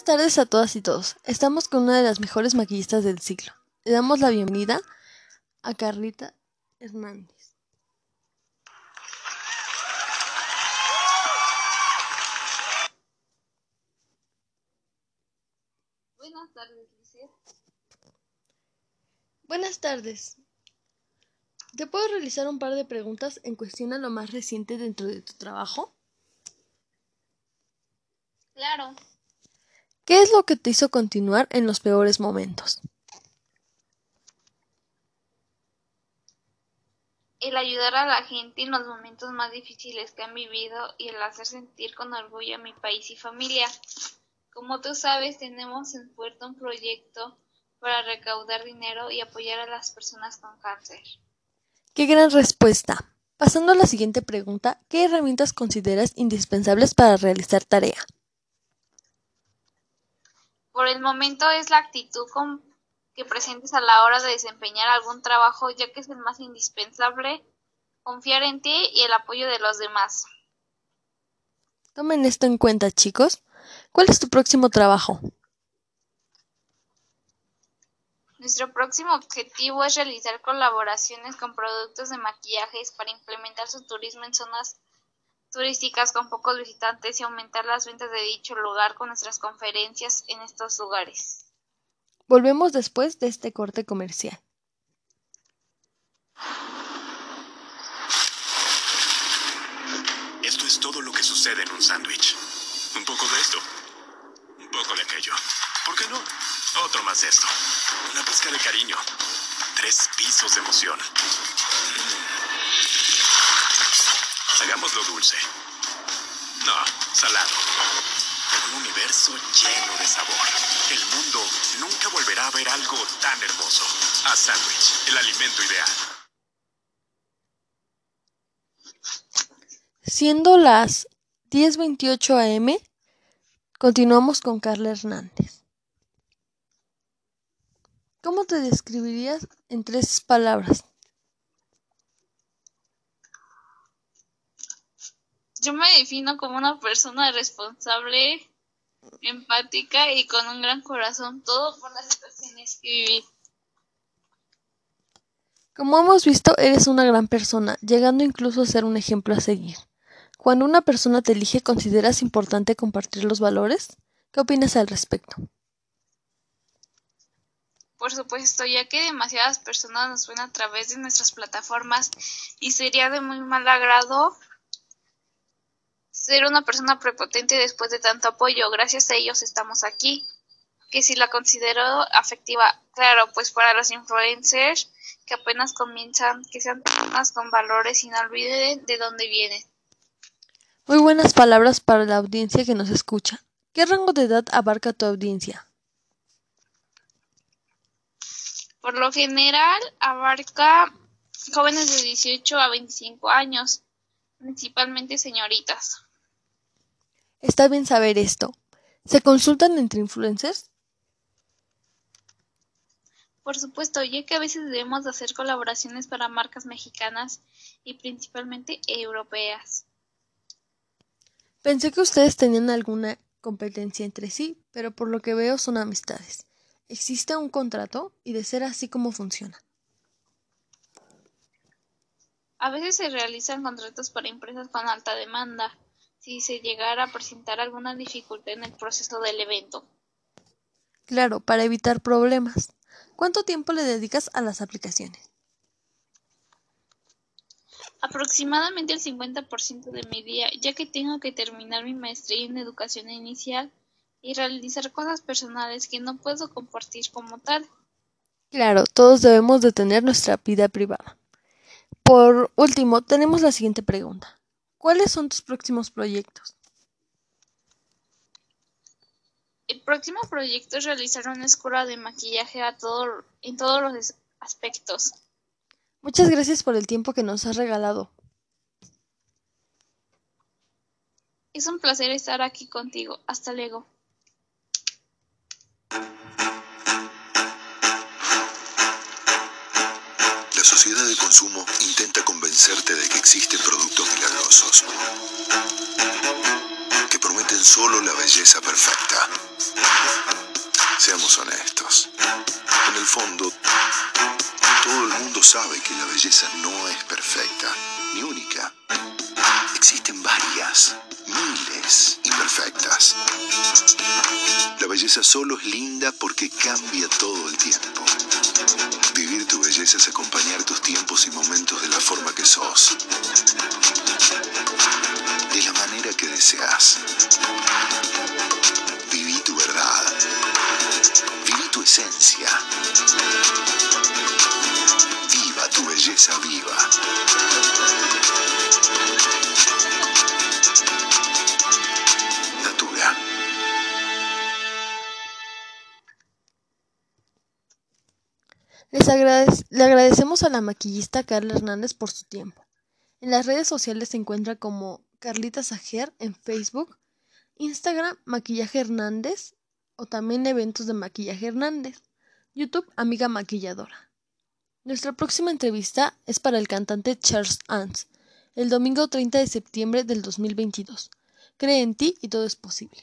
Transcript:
Buenas tardes a todas y todos. Estamos con una de las mejores maquillistas del siglo. Le damos la bienvenida a Carlita Hernández. Buenas tardes, Lizeth. Buenas tardes. ¿Te puedo realizar un par de preguntas en cuestión a lo más reciente dentro de tu trabajo? Claro, ¿Qué es lo que te hizo continuar en los peores momentos? el ayudar a la gente en los momentos más difíciles que han vivido y el hacer sentir con orgullo a mi país y familia. Como tú sabes, tenemos en puerto un proyecto para recaudar dinero y apoyar a las personas con cáncer. ¡Qué gran respuesta! Pasando a la siguiente pregunta, ¿qué herramientas consideras indispensables para realizar tarea? Por el momento es la actitud con que presentes a la hora de desempeñar algún trabajo, ya que es el más indispensable, confiar en ti y el apoyo de los demás. Tomen esto en cuenta, chicos. ¿Cuál es tu próximo trabajo? Nuestro próximo objetivo es realizar colaboraciones con productos de maquillajes para implementar su turismo en zonas turísticas con pocos visitantes y aumentar las ventas de dicho lugar con nuestras conferencias en estos lugares. Volvemos después de este corte comercial. Esto es todo lo que sucede en un sándwich. Un poco de esto, un poco de aquello. ¿Por qué no? Otro más de esto. Una pizca de cariño. Tres pisos de emoción. Hagámoslo dulce. No, salado. Un universo lleno de sabor. El mundo nunca volverá a ver algo tan hermoso. A sándwich, el alimento ideal. Siendo las 10.28 am, continuamos con Carla Hernández. ¿Cómo te describirías en tres palabras? Yo me defino como una persona responsable, empática y con un gran corazón, todo por las situaciones que viví. Como hemos visto, eres una gran persona, llegando incluso a ser un ejemplo a seguir. Cuando una persona te elige, ¿consideras importante compartir los valores? ¿Qué opinas al respecto? Por supuesto, ya que demasiadas personas nos ven a través de nuestras plataformas y sería de muy mal agrado ser una persona prepotente después de tanto apoyo. Gracias a ellos estamos aquí. Que si la considero afectiva, claro, pues para los influencers que apenas comienzan, que sean personas con valores y no olviden de dónde vienen. Muy buenas palabras para la audiencia que nos escucha. ¿Qué rango de edad abarca tu audiencia? Por lo general abarca jóvenes de 18 a 25 años, principalmente señoritas. Está bien saber esto. ¿Se consultan entre influencers? Por supuesto, ya que a veces debemos de hacer colaboraciones para marcas mexicanas y principalmente europeas. Pensé que ustedes tenían alguna competencia entre sí, pero por lo que veo son amistades. Existe un contrato y de ser así como funciona. A veces se realizan contratos para empresas con alta demanda, si se llegara a presentar alguna dificultad en el proceso del evento. Claro, para evitar problemas. ¿Cuánto tiempo le dedicas a las aplicaciones? Aproximadamente el 50% de mi día, ya que tengo que terminar mi maestría en educación inicial y realizar cosas personales que no puedo compartir como tal. Claro, todos debemos de tener nuestra vida privada. Por último, tenemos la siguiente pregunta. ¿Cuáles son tus próximos proyectos? El próximo proyecto es realizar una escuela de maquillaje a todo, en todos los aspectos. Muchas gracias por el tiempo que nos has regalado. Es un placer estar aquí contigo. Hasta luego. Sociedad de consumo intenta convencerte de que existen productos milagrosos que prometen solo la belleza perfecta. Seamos honestos. En el fondo, todo el mundo sabe que la belleza no es perfecta, ni única. Existen varias, miles imperfectas. La belleza solo es linda porque cambia todo el tiempo. Vivir tu belleza es acompañar tus tiempos y momentos de la forma que sos. De la manera que deseas. Viví tu verdad. Viví tu esencia. Viva tu belleza viva. Le agradecemos a la maquillista Carla Hernández por su tiempo. En las redes sociales se encuentra como Carlita Sajer en Facebook, Instagram Maquillaje Hernández o también eventos de Maquillaje Hernández, YouTube Amiga Maquilladora. Nuestra próxima entrevista es para el cantante Charles Ans, el domingo 30 de septiembre del 2022. Cree en ti y todo es posible.